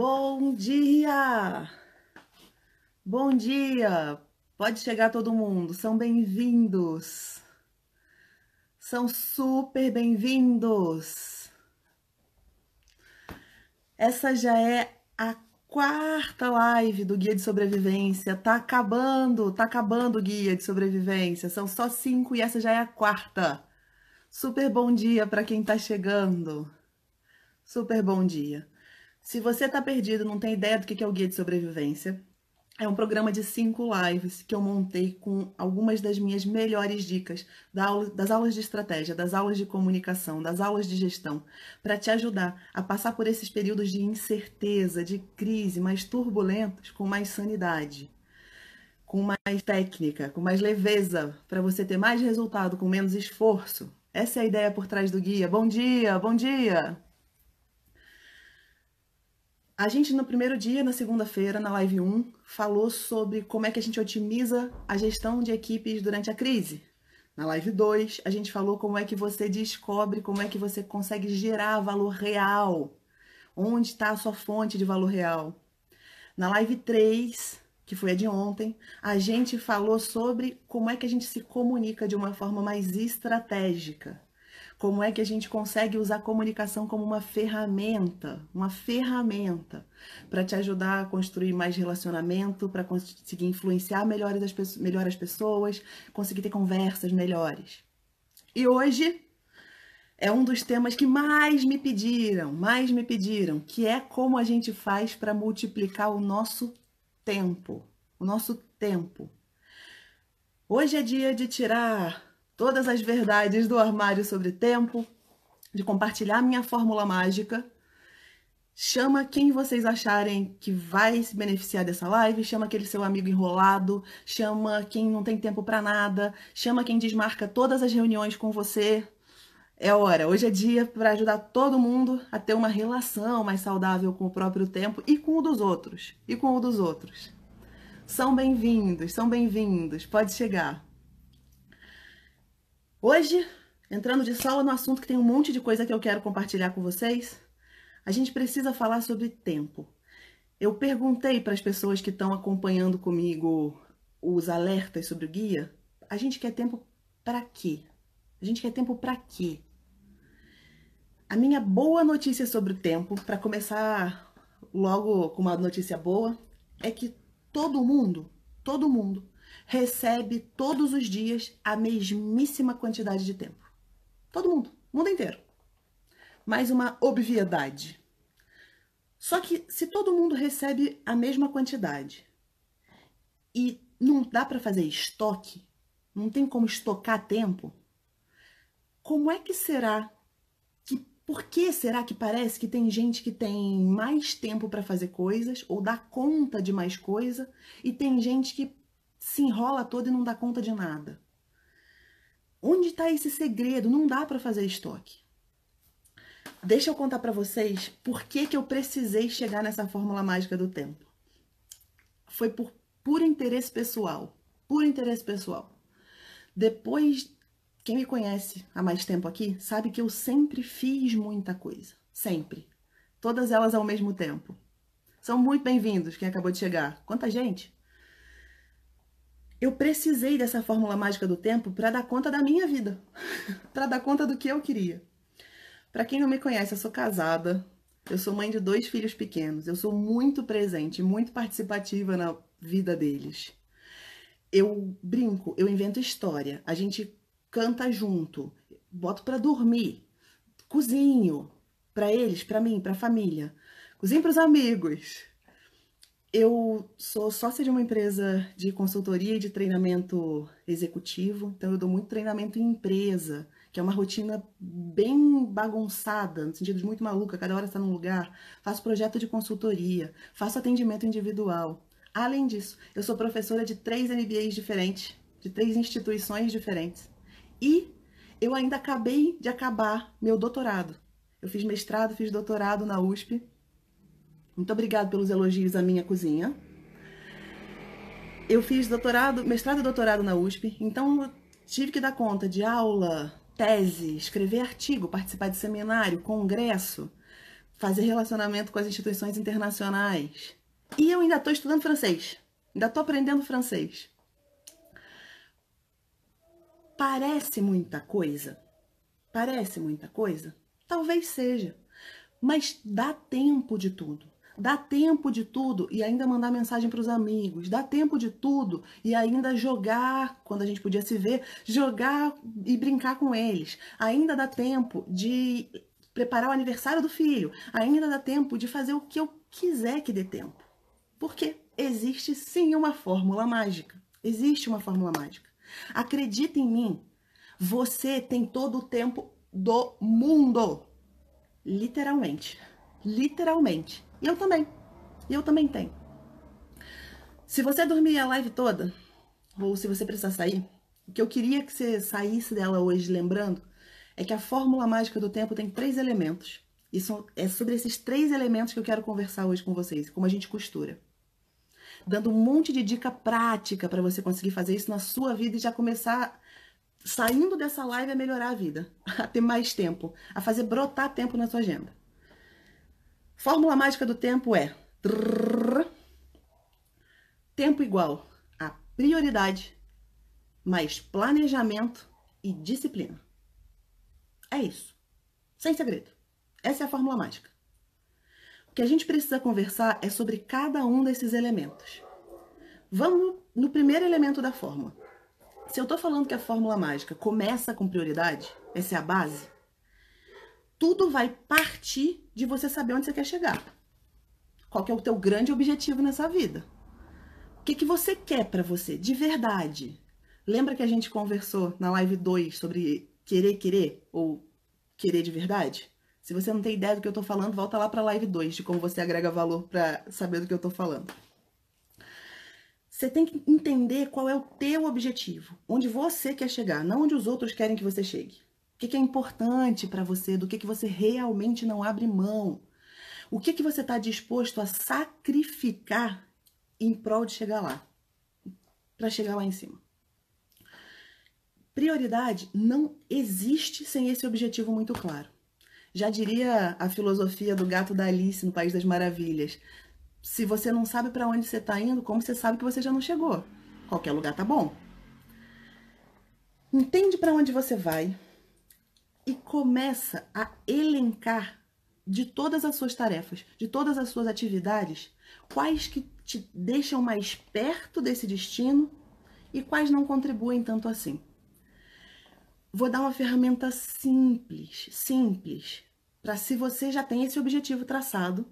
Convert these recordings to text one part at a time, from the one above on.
Bom dia! Bom dia! Pode chegar todo mundo, são bem-vindos! São super bem-vindos! Essa já é a quarta live do Guia de Sobrevivência. Tá acabando, tá acabando o Guia de Sobrevivência. São só cinco e essa já é a quarta. Super bom dia para quem tá chegando. Super bom dia. Se você está perdido, não tem ideia do que é o Guia de Sobrevivência, é um programa de cinco lives que eu montei com algumas das minhas melhores dicas das aulas de estratégia, das aulas de comunicação, das aulas de gestão, para te ajudar a passar por esses períodos de incerteza, de crise mais turbulentos com mais sanidade, com mais técnica, com mais leveza, para você ter mais resultado com menos esforço. Essa é a ideia por trás do guia. Bom dia, bom dia! A gente, no primeiro dia, na segunda-feira, na live 1, falou sobre como é que a gente otimiza a gestão de equipes durante a crise. Na live 2, a gente falou como é que você descobre, como é que você consegue gerar valor real. Onde está a sua fonte de valor real. Na live 3, que foi a de ontem, a gente falou sobre como é que a gente se comunica de uma forma mais estratégica. Como é que a gente consegue usar a comunicação como uma ferramenta, uma ferramenta para te ajudar a construir mais relacionamento, para conseguir influenciar melhor as, melhor as pessoas, conseguir ter conversas melhores. E hoje é um dos temas que mais me pediram, mais me pediram, que é como a gente faz para multiplicar o nosso tempo, o nosso tempo. Hoje é dia de tirar todas as verdades do armário sobre tempo, de compartilhar minha fórmula mágica. Chama quem vocês acharem que vai se beneficiar dessa live, chama aquele seu amigo enrolado, chama quem não tem tempo para nada, chama quem desmarca todas as reuniões com você. É hora, hoje é dia para ajudar todo mundo a ter uma relação mais saudável com o próprio tempo e com o dos outros, e com o dos outros. São bem-vindos, são bem-vindos, pode chegar. Hoje, entrando de sola no assunto que tem um monte de coisa que eu quero compartilhar com vocês, a gente precisa falar sobre tempo. Eu perguntei para as pessoas que estão acompanhando comigo os alertas sobre o guia, a gente quer tempo para quê? A gente quer tempo para quê? A minha boa notícia sobre o tempo, para começar logo com uma notícia boa, é que todo mundo, todo mundo recebe todos os dias a mesmíssima quantidade de tempo. Todo mundo, mundo inteiro. Mais uma obviedade. Só que se todo mundo recebe a mesma quantidade e não dá para fazer estoque, não tem como estocar tempo, como é que será que por que será que parece que tem gente que tem mais tempo para fazer coisas ou dá conta de mais coisa e tem gente que se enrola todo e não dá conta de nada. Onde está esse segredo? Não dá para fazer estoque. Deixa eu contar para vocês por que, que eu precisei chegar nessa fórmula mágica do tempo. Foi por puro interesse pessoal. Puro interesse pessoal. Depois, quem me conhece há mais tempo aqui sabe que eu sempre fiz muita coisa. Sempre. Todas elas ao mesmo tempo. São muito bem-vindos quem acabou de chegar. Quanta gente! Eu precisei dessa fórmula mágica do tempo para dar conta da minha vida, para dar conta do que eu queria. Para quem não me conhece, eu sou casada, eu sou mãe de dois filhos pequenos, eu sou muito presente, muito participativa na vida deles. Eu brinco, eu invento história, a gente canta junto, boto para dormir, cozinho para eles, para mim, para a família, cozinho para os amigos, eu sou sócia de uma empresa de consultoria e de treinamento executivo, então eu dou muito treinamento em empresa, que é uma rotina bem bagunçada, no sentido de muito maluca, cada hora está num lugar. Faço projeto de consultoria, faço atendimento individual. Além disso, eu sou professora de três MBAs diferentes, de três instituições diferentes. E eu ainda acabei de acabar meu doutorado. Eu fiz mestrado, fiz doutorado na USP muito obrigada pelos elogios à minha cozinha. Eu fiz doutorado, mestrado e doutorado na USP, então tive que dar conta de aula, tese, escrever artigo, participar de seminário, congresso, fazer relacionamento com as instituições internacionais. E eu ainda estou estudando francês. Ainda estou aprendendo francês. Parece muita coisa? Parece muita coisa? Talvez seja. Mas dá tempo de tudo. Dá tempo de tudo e ainda mandar mensagem para os amigos. Dá tempo de tudo e ainda jogar, quando a gente podia se ver, jogar e brincar com eles. Ainda dá tempo de preparar o aniversário do filho. Ainda dá tempo de fazer o que eu quiser que dê tempo. Porque existe sim uma fórmula mágica. Existe uma fórmula mágica. Acredita em mim. Você tem todo o tempo do mundo. Literalmente. Literalmente. E eu também. E eu também tenho. Se você dormir a live toda, ou se você precisar sair, o que eu queria que você saísse dela hoje lembrando é que a fórmula mágica do tempo tem três elementos. E são, é sobre esses três elementos que eu quero conversar hoje com vocês, como a gente costura. Dando um monte de dica prática para você conseguir fazer isso na sua vida e já começar, saindo dessa live, a melhorar a vida, a ter mais tempo, a fazer brotar tempo na sua agenda. Fórmula mágica do tempo é tempo igual a prioridade mais planejamento e disciplina. É isso. Sem segredo. Essa é a fórmula mágica. O que a gente precisa conversar é sobre cada um desses elementos. Vamos no primeiro elemento da fórmula. Se eu estou falando que a fórmula mágica começa com prioridade, essa é a base, tudo vai partir de você saber onde você quer chegar. Qual que é o teu grande objetivo nessa vida? O que, que você quer para você, de verdade? Lembra que a gente conversou na live 2 sobre querer querer ou querer de verdade? Se você não tem ideia do que eu tô falando, volta lá para a live 2 de como você agrega valor para saber do que eu tô falando. Você tem que entender qual é o teu objetivo, onde você quer chegar, não onde os outros querem que você chegue. O que, é importante para você, do que, que você realmente não abre mão. O que, que você está disposto a sacrificar em prol de chegar lá, para chegar lá em cima. Prioridade não existe sem esse objetivo muito claro. Já diria a filosofia do gato da Alice no País das Maravilhas. Se você não sabe para onde você está indo, como você sabe que você já não chegou? Qualquer lugar tá bom. Entende para onde você vai, e começa a elencar de todas as suas tarefas, de todas as suas atividades, quais que te deixam mais perto desse destino e quais não contribuem tanto assim. Vou dar uma ferramenta simples, simples, para se você já tem esse objetivo traçado,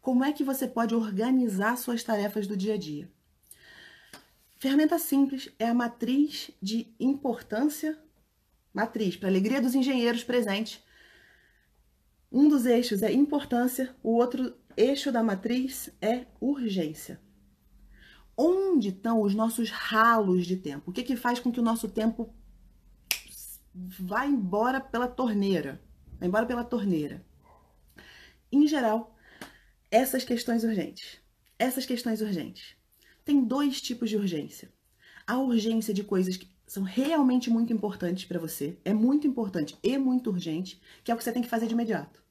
como é que você pode organizar suas tarefas do dia a dia. Ferramenta simples é a matriz de importância matriz, para alegria dos engenheiros presentes. Um dos eixos é importância, o outro eixo da matriz é urgência. Onde estão os nossos ralos de tempo? O que, que faz com que o nosso tempo vá embora pela torneira? Vá embora pela torneira. Em geral, essas questões urgentes. Essas questões urgentes. Tem dois tipos de urgência. A urgência de coisas que são realmente muito importantes para você, é muito importante e muito urgente, que é o que você tem que fazer de imediato.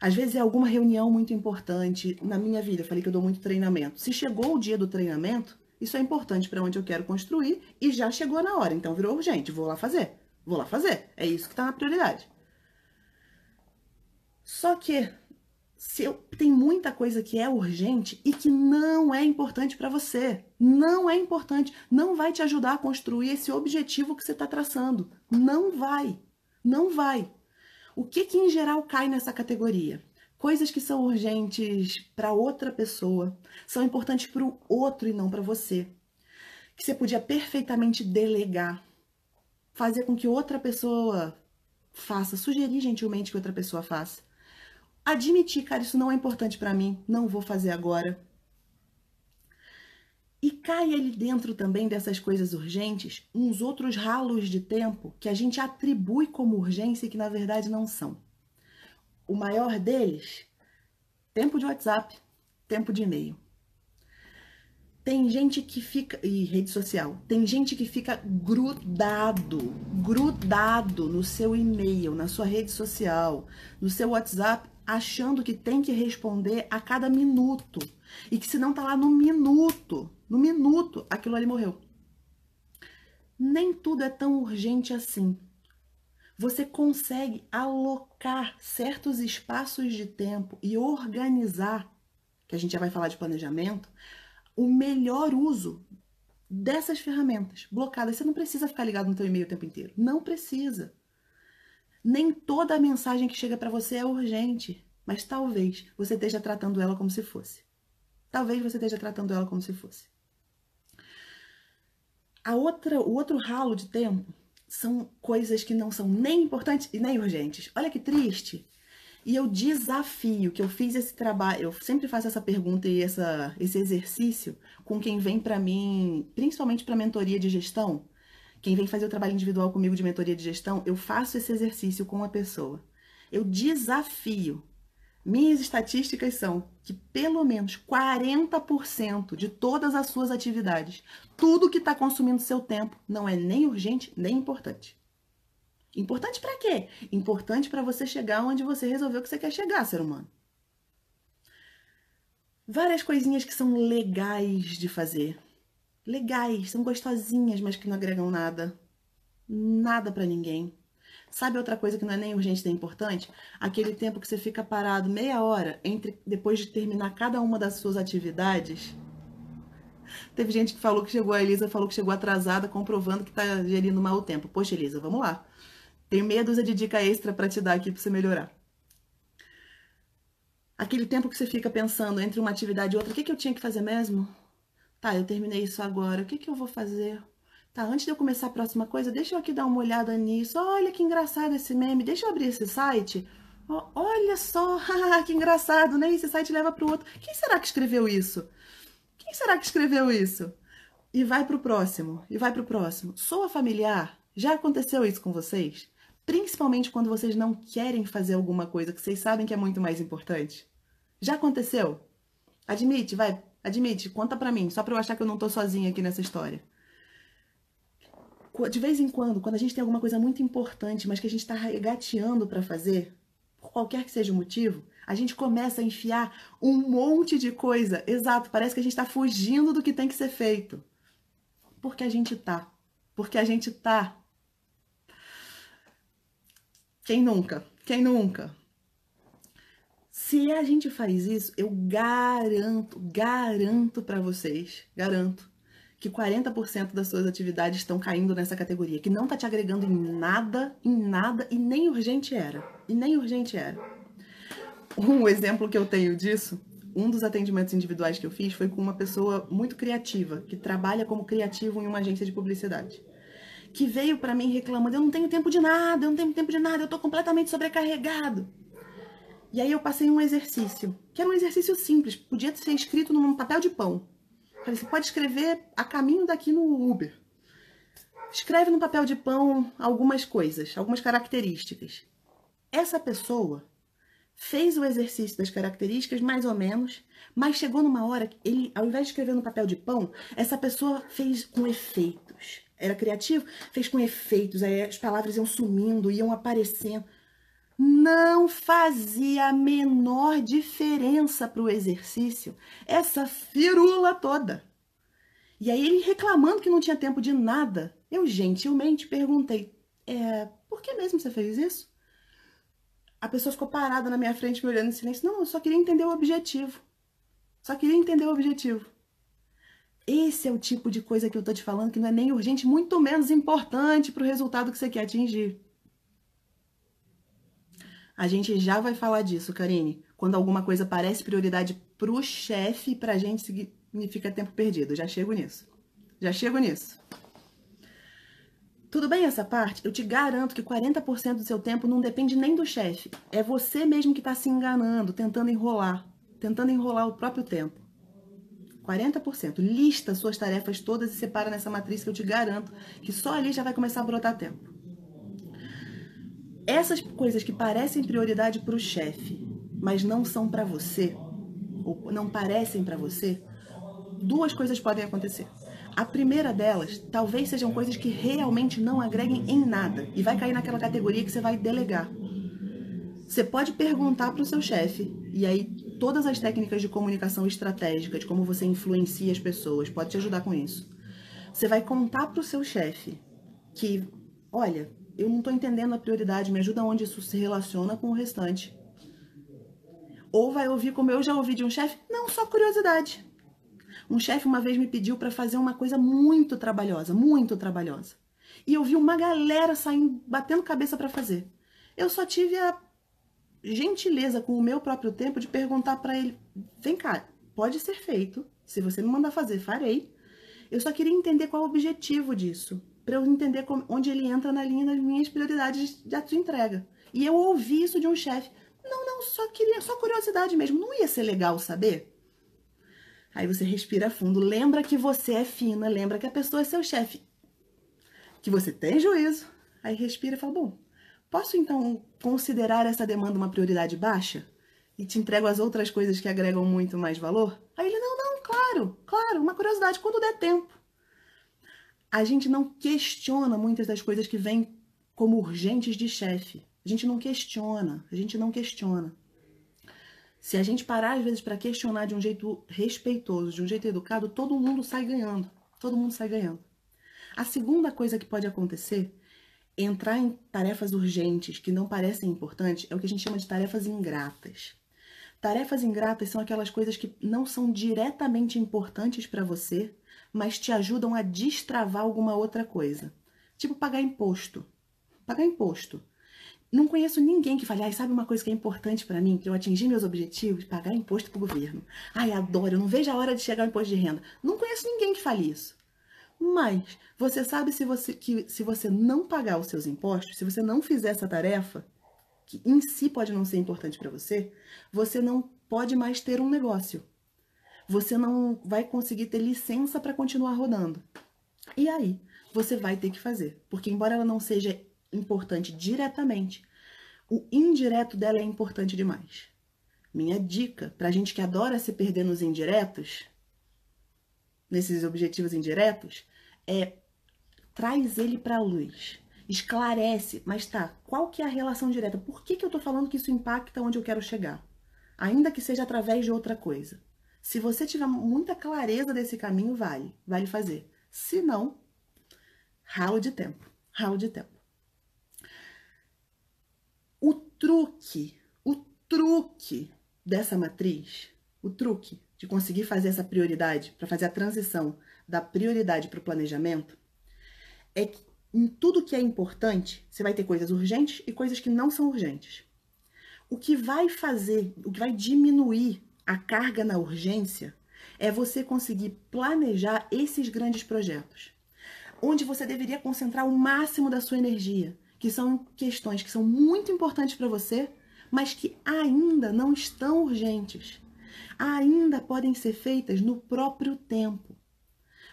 Às vezes é alguma reunião muito importante na minha vida, eu falei que eu dou muito treinamento. Se chegou o dia do treinamento, isso é importante para onde eu quero construir e já chegou na hora, então virou urgente, vou lá fazer. Vou lá fazer. É isso que está na prioridade. Só que se eu, tem muita coisa que é urgente e que não é importante para você. Não é importante. Não vai te ajudar a construir esse objetivo que você está traçando. Não vai. Não vai. O que, que em geral cai nessa categoria? Coisas que são urgentes para outra pessoa, são importantes para o outro e não para você. Que você podia perfeitamente delegar, fazer com que outra pessoa faça, sugerir gentilmente que outra pessoa faça admitir, cara, isso não é importante para mim, não vou fazer agora. E cai ali dentro também dessas coisas urgentes uns outros ralos de tempo que a gente atribui como urgência e que na verdade não são. O maior deles, tempo de WhatsApp, tempo de e-mail. Tem gente que fica. E rede social. Tem gente que fica grudado, grudado no seu e-mail, na sua rede social, no seu WhatsApp achando que tem que responder a cada minuto. E que se não tá lá no minuto, no minuto, aquilo ali morreu. Nem tudo é tão urgente assim. Você consegue alocar certos espaços de tempo e organizar, que a gente já vai falar de planejamento, o melhor uso dessas ferramentas blocadas. Você não precisa ficar ligado no teu e-mail o tempo inteiro. Não precisa. Nem toda a mensagem que chega para você é urgente, mas talvez você esteja tratando ela como se fosse. Talvez você esteja tratando ela como se fosse. A outra, o outro ralo de tempo são coisas que não são nem importantes e nem urgentes. Olha que triste. E eu desafio que eu fiz esse trabalho, eu sempre faço essa pergunta e essa, esse exercício com quem vem para mim, principalmente para mentoria de gestão. Quem vem fazer o trabalho individual comigo de mentoria de gestão, eu faço esse exercício com a pessoa. Eu desafio. Minhas estatísticas são que pelo menos 40% de todas as suas atividades, tudo que está consumindo seu tempo, não é nem urgente nem importante. Importante para quê? Importante para você chegar onde você resolveu que você quer chegar, ser humano. Várias coisinhas que são legais de fazer. Legais, são gostosinhas, mas que não agregam nada. Nada para ninguém. Sabe outra coisa que não é nem urgente nem importante? Aquele tempo que você fica parado meia hora entre depois de terminar cada uma das suas atividades. Teve gente que falou que chegou, a Elisa falou que chegou atrasada, comprovando que tá gerindo mal o tempo. Poxa, Elisa, vamos lá. Tenho meia dúzia de dica extra para te dar aqui para você melhorar. Aquele tempo que você fica pensando entre uma atividade e outra, o que, que eu tinha que fazer mesmo? Tá, eu terminei isso agora, o que, que eu vou fazer? Tá, antes de eu começar a próxima coisa, deixa eu aqui dar uma olhada nisso. Olha que engraçado esse meme, deixa eu abrir esse site. Oh, olha só, que engraçado, né? Esse site leva para o outro. Quem será que escreveu isso? Quem será que escreveu isso? E vai para o próximo, e vai para o próximo. Soa familiar? Já aconteceu isso com vocês? Principalmente quando vocês não querem fazer alguma coisa que vocês sabem que é muito mais importante. Já aconteceu? Admite, vai, admite, conta pra mim, só pra eu achar que eu não tô sozinha aqui nessa história. De vez em quando, quando a gente tem alguma coisa muito importante, mas que a gente tá regateando para fazer, por qualquer que seja o motivo, a gente começa a enfiar um monte de coisa. Exato, parece que a gente tá fugindo do que tem que ser feito. Porque a gente tá. Porque a gente tá quem nunca? Quem nunca? Se a gente faz isso, eu garanto, garanto para vocês, garanto que 40% das suas atividades estão caindo nessa categoria, que não tá te agregando em nada, em nada e nem urgente era. E nem urgente era. Um exemplo que eu tenho disso, um dos atendimentos individuais que eu fiz foi com uma pessoa muito criativa, que trabalha como criativo em uma agência de publicidade que veio para mim reclamando: eu não tenho tempo de nada, eu não tenho tempo de nada, eu tô completamente sobrecarregado. E aí eu passei um exercício, que era um exercício simples, podia ser escrito num papel de pão. Falei, você pode escrever a caminho daqui no Uber. Escreve no papel de pão algumas coisas, algumas características. Essa pessoa fez o exercício das características, mais ou menos, mas chegou numa hora que ele, ao invés de escrever no papel de pão, essa pessoa fez com efeitos era criativo, fez com efeitos, aí as palavras iam sumindo, iam aparecendo. Não fazia a menor diferença para o exercício essa firula toda. E aí ele reclamando que não tinha tempo de nada, eu gentilmente perguntei: é, por que mesmo você fez isso? A pessoa ficou parada na minha frente me olhando em silêncio. Não, eu só queria entender o objetivo. Só queria entender o objetivo. Esse é o tipo de coisa que eu tô te falando que não é nem urgente, muito menos importante para o resultado que você quer atingir. A gente já vai falar disso, Karine. Quando alguma coisa parece prioridade para o chefe, para a gente significa tempo perdido. Já chego nisso. Já chego nisso. Tudo bem essa parte? Eu te garanto que 40% do seu tempo não depende nem do chefe. É você mesmo que está se enganando, tentando enrolar, tentando enrolar o próprio tempo. 40%. Lista suas tarefas todas e separa nessa matriz que eu te garanto que só ali já vai começar a brotar tempo. Essas coisas que parecem prioridade para o chefe, mas não são para você, ou não parecem para você, duas coisas podem acontecer. A primeira delas, talvez sejam coisas que realmente não agreguem em nada e vai cair naquela categoria que você vai delegar. Você pode perguntar para o seu chefe, e aí todas as técnicas de comunicação estratégica, de como você influencia as pessoas, pode te ajudar com isso. Você vai contar para o seu chefe que, olha, eu não estou entendendo a prioridade, me ajuda onde isso se relaciona com o restante. Ou vai ouvir como eu já ouvi de um chefe, não, só curiosidade. Um chefe uma vez me pediu para fazer uma coisa muito trabalhosa, muito trabalhosa. E eu vi uma galera saindo, batendo cabeça para fazer. Eu só tive a gentileza com o meu próprio tempo de perguntar para ele: vem cá, pode ser feito. Se você me mandar fazer, farei. Eu só queria entender qual o objetivo disso, para eu entender como, onde ele entra na linha das minhas prioridades de de entrega. E eu ouvi isso de um chefe. Não, não, só queria, só curiosidade mesmo. Não ia ser legal saber? Aí você respira fundo, lembra que você é fina, lembra que a pessoa é seu chefe, que você tem juízo. Aí respira e fala: bom, Posso então considerar essa demanda uma prioridade baixa? E te entrego as outras coisas que agregam muito mais valor? Aí ele, não, não, claro, claro, uma curiosidade, quando der tempo. A gente não questiona muitas das coisas que vêm como urgentes de chefe. A gente não questiona, a gente não questiona. Se a gente parar às vezes para questionar de um jeito respeitoso, de um jeito educado, todo mundo sai ganhando. Todo mundo sai ganhando. A segunda coisa que pode acontecer entrar em tarefas urgentes que não parecem importantes é o que a gente chama de tarefas ingratas. Tarefas ingratas são aquelas coisas que não são diretamente importantes para você, mas te ajudam a destravar alguma outra coisa. Tipo pagar imposto. Pagar imposto. Não conheço ninguém que fale, ai, sabe uma coisa que é importante para mim, que eu atingi meus objetivos? Pagar imposto pro governo. Ai, adoro, eu não vejo a hora de chegar o imposto de renda. Não conheço ninguém que fale isso. Mas você sabe se você, que se você não pagar os seus impostos, se você não fizer essa tarefa, que em si pode não ser importante para você, você não pode mais ter um negócio. Você não vai conseguir ter licença para continuar rodando. E aí, você vai ter que fazer, porque embora ela não seja importante diretamente, o indireto dela é importante demais. Minha dica para gente que adora se perder nos indiretos nesses objetivos indiretos é traz ele para a luz, esclarece, mas tá, qual que é a relação direta? Por que, que eu tô falando que isso impacta onde eu quero chegar? Ainda que seja através de outra coisa. Se você tiver muita clareza desse caminho, vale, vale fazer. Se não, ralo de tempo, ralo de tempo. O truque, o truque dessa matriz, o truque de conseguir fazer essa prioridade, para fazer a transição da prioridade para o planejamento, é que em tudo que é importante, você vai ter coisas urgentes e coisas que não são urgentes. O que vai fazer, o que vai diminuir a carga na urgência é você conseguir planejar esses grandes projetos, onde você deveria concentrar o máximo da sua energia, que são questões que são muito importantes para você, mas que ainda não estão urgentes ainda podem ser feitas no próprio tempo.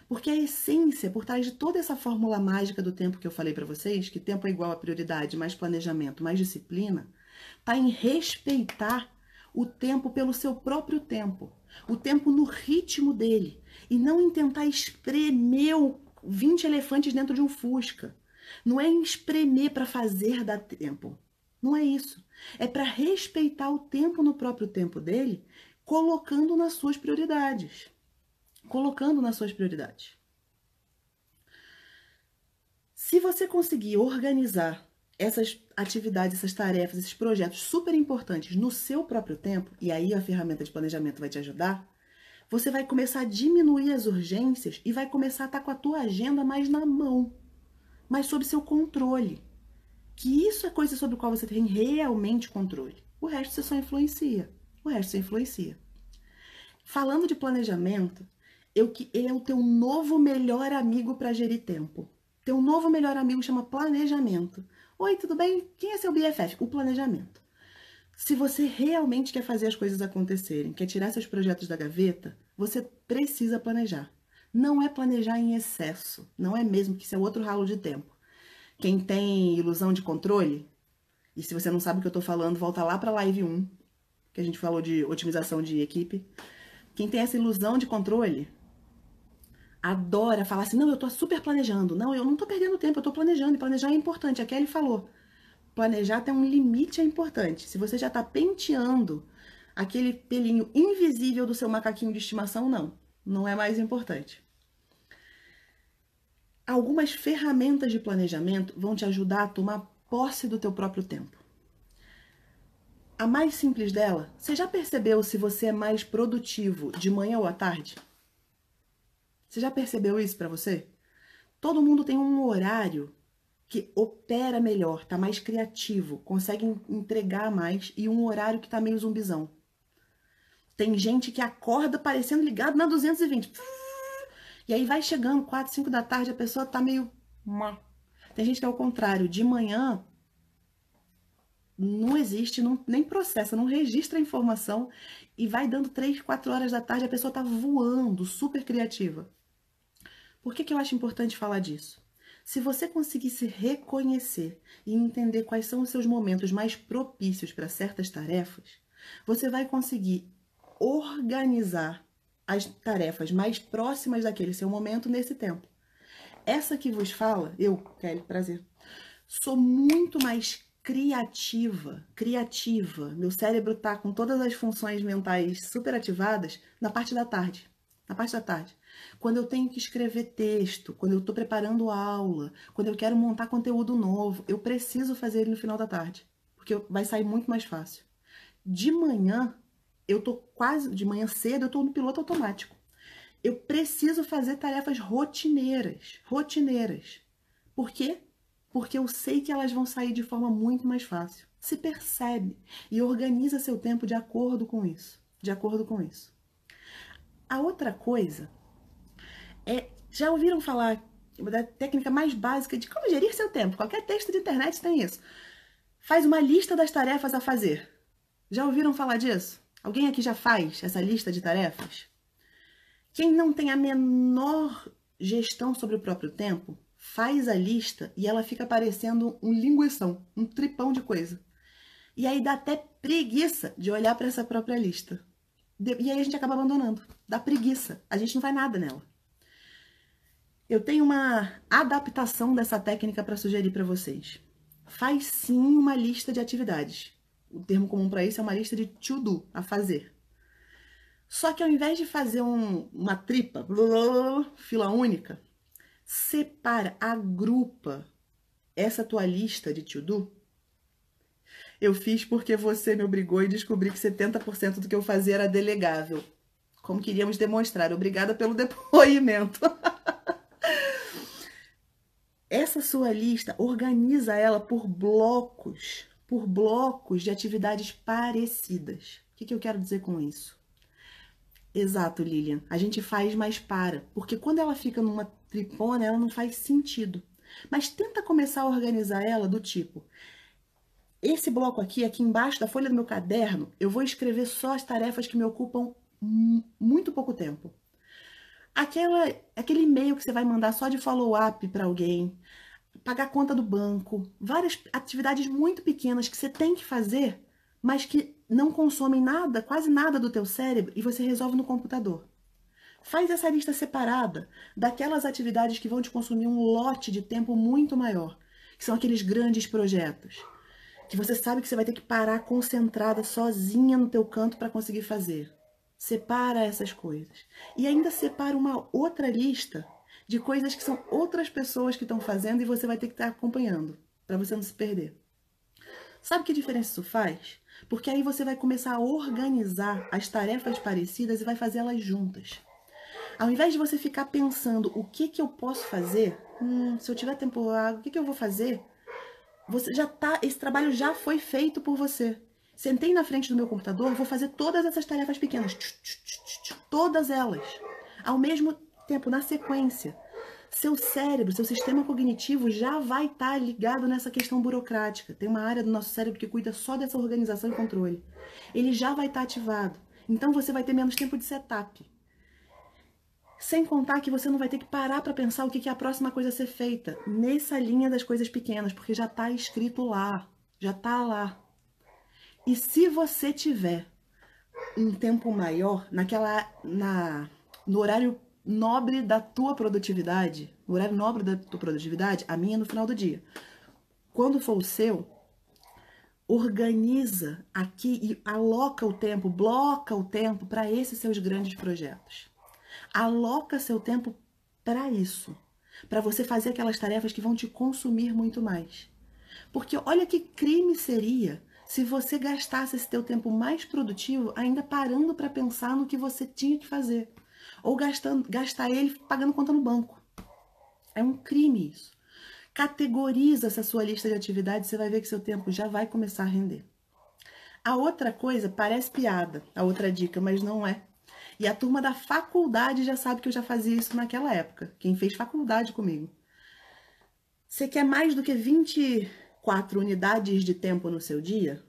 Porque a essência por trás de toda essa fórmula mágica do tempo que eu falei para vocês, que tempo é igual a prioridade, mais planejamento, mais disciplina, está em respeitar o tempo pelo seu próprio tempo, o tempo no ritmo dele, e não em tentar espremer 20 elefantes dentro de um fusca. Não é em espremer para fazer dar tempo. Não é isso. É para respeitar o tempo no próprio tempo dele colocando nas suas prioridades. Colocando nas suas prioridades. Se você conseguir organizar essas atividades, essas tarefas, esses projetos super importantes no seu próprio tempo, e aí a ferramenta de planejamento vai te ajudar, você vai começar a diminuir as urgências e vai começar a estar com a tua agenda mais na mão, mais sob seu controle. Que isso é coisa sobre a qual você tem realmente controle. O resto você só influencia o resto você influencia. Falando de planejamento, eu que ele é o teu novo melhor amigo para gerir tempo. Teu novo melhor amigo chama planejamento. Oi, tudo bem? Quem é seu BFF? O planejamento. Se você realmente quer fazer as coisas acontecerem, quer tirar seus projetos da gaveta, você precisa planejar. Não é planejar em excesso, não é mesmo que isso é outro ralo de tempo. Quem tem ilusão de controle, e se você não sabe o que eu tô falando, volta lá para live 1, que a gente falou de otimização de equipe. Quem tem essa ilusão de controle adora falar assim: não, eu tô super planejando. Não, eu não tô perdendo tempo, eu tô planejando. E planejar é importante. A Kelly falou: planejar tem um limite é importante. Se você já está penteando aquele pelinho invisível do seu macaquinho de estimação, não. Não é mais importante. Algumas ferramentas de planejamento vão te ajudar a tomar posse do teu próprio tempo. A mais simples dela, você já percebeu se você é mais produtivo de manhã ou à tarde? Você já percebeu isso para você? Todo mundo tem um horário que opera melhor, tá mais criativo, consegue entregar mais e um horário que tá meio zumbizão. Tem gente que acorda parecendo ligado na 220. E aí vai chegando 4, 5 da tarde, a pessoa tá meio. Tem gente que é o contrário, de manhã não existe, não, nem processa, não registra a informação e vai dando 3, 4 horas da tarde, a pessoa tá voando, super criativa. Por que, que eu acho importante falar disso? Se você conseguir se reconhecer e entender quais são os seus momentos mais propícios para certas tarefas, você vai conseguir organizar as tarefas mais próximas daquele seu momento nesse tempo. Essa que vos fala, eu, Kelly, prazer, sou muito mais criativa, criativa. Meu cérebro tá com todas as funções mentais super ativadas na parte da tarde. Na parte da tarde. Quando eu tenho que escrever texto, quando eu estou preparando aula, quando eu quero montar conteúdo novo, eu preciso fazer ele no final da tarde, porque vai sair muito mais fácil. De manhã, eu tô quase de manhã cedo, eu tô no piloto automático. Eu preciso fazer tarefas rotineiras, rotineiras. Por quê? Porque eu sei que elas vão sair de forma muito mais fácil. Se percebe e organiza seu tempo de acordo com isso, de acordo com isso. A outra coisa é, já ouviram falar da técnica mais básica de como gerir seu tempo? Qualquer texto de internet tem isso. Faz uma lista das tarefas a fazer. Já ouviram falar disso? Alguém aqui já faz essa lista de tarefas? Quem não tem a menor gestão sobre o próprio tempo, faz a lista e ela fica parecendo um linguição, um tripão de coisa. E aí dá até preguiça de olhar para essa própria lista. E aí a gente acaba abandonando. Dá preguiça. A gente não faz nada nela. Eu tenho uma adaptação dessa técnica para sugerir para vocês. Faz sim uma lista de atividades o termo comum para isso é uma lista de to do, a fazer. Só que ao invés de fazer um, uma tripa, blá, fila única, separa, agrupa essa tua lista de to do. Eu fiz porque você me obrigou e descobri que 70% do que eu fazia era delegável. Como queríamos demonstrar. Obrigada pelo depoimento. Essa sua lista, organiza ela por blocos por blocos de atividades parecidas. O que, que eu quero dizer com isso? Exato, Lilian. A gente faz, mas para. Porque quando ela fica numa tripona, ela não faz sentido. Mas tenta começar a organizar ela do tipo: esse bloco aqui, aqui embaixo da folha do meu caderno, eu vou escrever só as tarefas que me ocupam muito pouco tempo. Aquela, aquele e-mail que você vai mandar só de follow-up para alguém, pagar conta do banco, várias atividades muito pequenas que você tem que fazer, mas que não consomem nada, quase nada do teu cérebro e você resolve no computador. Faz essa lista separada daquelas atividades que vão te consumir um lote de tempo muito maior, que são aqueles grandes projetos, que você sabe que você vai ter que parar concentrada sozinha no teu canto para conseguir fazer. Separa essas coisas. E ainda separa uma outra lista de coisas que são outras pessoas que estão fazendo e você vai ter que estar acompanhando, para você não se perder. Sabe que diferença isso faz? Porque aí você vai começar a organizar as tarefas parecidas e vai fazer elas juntas. Ao invés de você ficar pensando o que que eu posso fazer, hum, se eu tiver tempo o que que eu vou fazer? Você já tá, esse trabalho já foi feito por você. Sentei na frente do meu computador, vou fazer todas essas tarefas pequenas, todas elas, ao mesmo tempo, na sequência, seu cérebro, seu sistema cognitivo já vai estar tá ligado nessa questão burocrática. Tem uma área do nosso cérebro que cuida só dessa organização e controle. Ele já vai estar tá ativado. Então você vai ter menos tempo de setup. Sem contar que você não vai ter que parar para pensar o que é a próxima coisa a ser feita nessa linha das coisas pequenas, porque já está escrito lá, já está lá. E se você tiver um tempo maior naquela na no horário nobre da tua produtividade, o horário nobre da tua produtividade, a minha no final do dia. Quando for o seu, organiza aqui e aloca o tempo, bloca o tempo para esses seus grandes projetos. Aloca seu tempo para isso, para você fazer aquelas tarefas que vão te consumir muito mais. Porque olha que crime seria se você gastasse esse teu tempo mais produtivo ainda parando para pensar no que você tinha que fazer, ou gastando, gastar ele pagando conta no banco. É um crime isso. Categoriza essa sua lista de atividades, você vai ver que seu tempo já vai começar a render. A outra coisa parece piada, a outra dica, mas não é. E a turma da faculdade já sabe que eu já fazia isso naquela época. Quem fez faculdade comigo. Você quer mais do que 24 unidades de tempo no seu dia?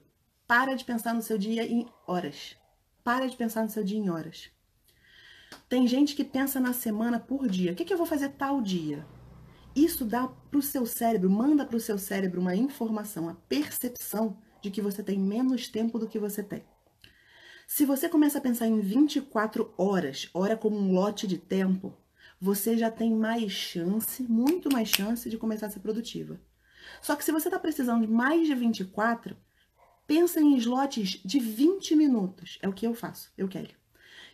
Para de pensar no seu dia em horas. Para de pensar no seu dia em horas. Tem gente que pensa na semana por dia. O que, que eu vou fazer tal dia? Isso dá para o seu cérebro, manda para o seu cérebro uma informação, a percepção de que você tem menos tempo do que você tem. Se você começa a pensar em 24 horas, hora como um lote de tempo, você já tem mais chance, muito mais chance de começar a ser produtiva. Só que se você está precisando de mais de 24, pensa em slots de 20 minutos. É o que eu faço, eu quero.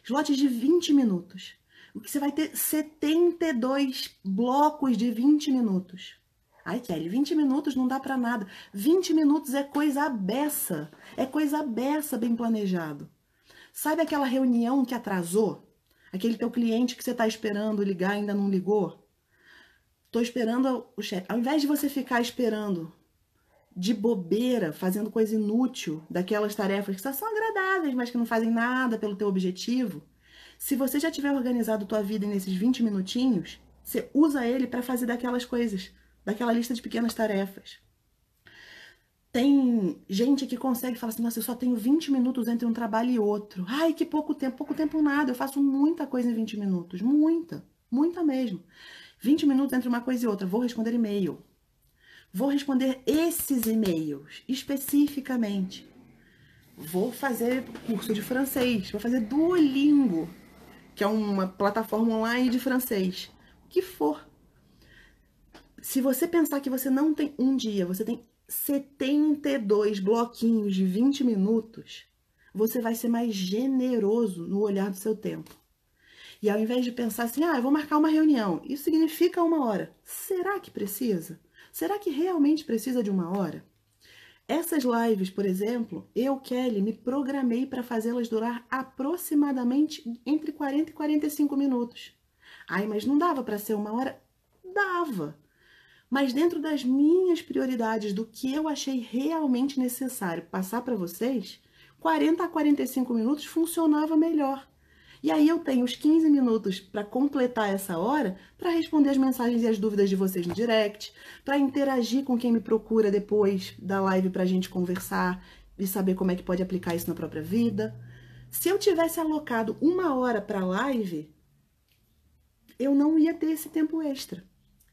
Slots de 20 minutos o que você vai ter 72 blocos de 20 minutos. Ai, Kelly, 20 minutos não dá para nada. 20 minutos é coisa beça. É coisa beça bem planejado. Sabe aquela reunião que atrasou? Aquele teu cliente que você está esperando ligar ainda não ligou? Tô esperando o chefe. Ao invés de você ficar esperando de bobeira, fazendo coisa inútil, daquelas tarefas que são agradáveis, mas que não fazem nada pelo teu objetivo, se você já tiver organizado tua vida nesses 20 minutinhos, você usa ele para fazer daquelas coisas, daquela lista de pequenas tarefas. Tem gente que consegue falar assim: nossa, eu só tenho 20 minutos entre um trabalho e outro. Ai, que pouco tempo, pouco tempo nada. Eu faço muita coisa em 20 minutos. Muita, muita mesmo. 20 minutos entre uma coisa e outra. Vou responder e-mail. Vou responder esses e-mails especificamente. Vou fazer curso de francês. Vou fazer Duolingo que é uma plataforma online de francês. O que for. Se você pensar que você não tem um dia, você tem 72 bloquinhos de 20 minutos, você vai ser mais generoso no olhar do seu tempo. E ao invés de pensar assim, ah, eu vou marcar uma reunião, isso significa uma hora. Será que precisa? Será que realmente precisa de uma hora? Essas lives, por exemplo, eu, Kelly, me programei para fazê-las durar aproximadamente entre 40 e 45 minutos. Ai, mas não dava para ser uma hora? Dava. Mas dentro das minhas prioridades, do que eu achei realmente necessário passar para vocês, 40 a 45 minutos funcionava melhor. E aí eu tenho os 15 minutos para completar essa hora para responder as mensagens e as dúvidas de vocês no direct, para interagir com quem me procura depois da live para a gente conversar e saber como é que pode aplicar isso na própria vida. Se eu tivesse alocado uma hora para a live, eu não ia ter esse tempo extra.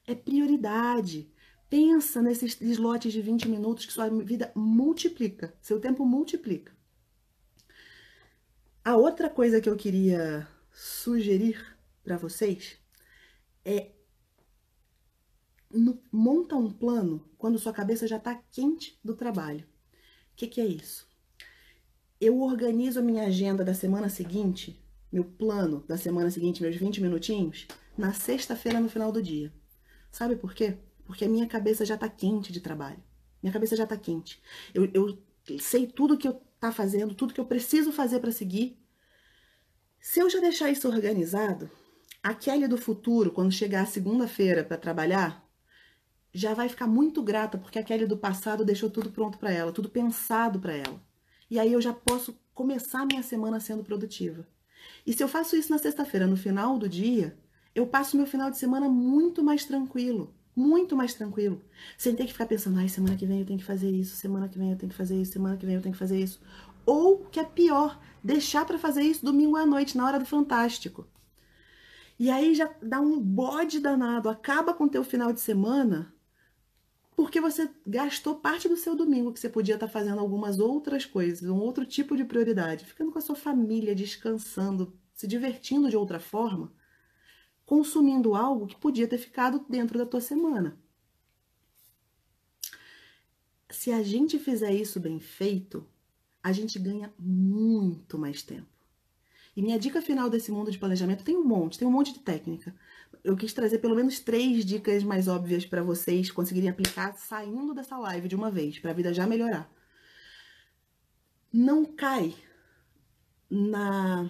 É prioridade. Pensa nesses slots de 20 minutos que sua vida multiplica, seu tempo multiplica. A outra coisa que eu queria sugerir para vocês é no, monta um plano quando sua cabeça já está quente do trabalho. O que, que é isso? Eu organizo a minha agenda da semana seguinte, meu plano da semana seguinte, meus 20 minutinhos, na sexta-feira no final do dia. Sabe por quê? Porque a minha cabeça já está quente de trabalho. Minha cabeça já está quente. Eu, eu sei tudo que eu tá fazendo, tudo que eu preciso fazer para seguir. Se eu já deixar isso organizado, a Kelly do futuro, quando chegar a segunda-feira para trabalhar, já vai ficar muito grata porque a Kelly do passado deixou tudo pronto para ela, tudo pensado para ela. E aí eu já posso começar minha semana sendo produtiva. E se eu faço isso na sexta-feira, no final do dia, eu passo meu final de semana muito mais tranquilo muito mais tranquilo. Sem ter que ficar pensando, ai, semana que vem eu tenho que fazer isso, semana que vem eu tenho que fazer isso, semana que vem eu tenho que fazer isso. Ou, que é pior, deixar para fazer isso domingo à noite, na hora do Fantástico. E aí já dá um bode danado, acaba com o teu final de semana, porque você gastou parte do seu domingo que você podia estar tá fazendo algumas outras coisas, um outro tipo de prioridade, ficando com a sua família, descansando, se divertindo de outra forma consumindo algo que podia ter ficado dentro da tua semana. se a gente fizer isso bem feito, a gente ganha muito mais tempo. E minha dica final desse mundo de planejamento tem um monte, tem um monte de técnica. Eu quis trazer pelo menos três dicas mais óbvias para vocês conseguirem aplicar saindo dessa live de uma vez, para a vida já melhorar. Não cai na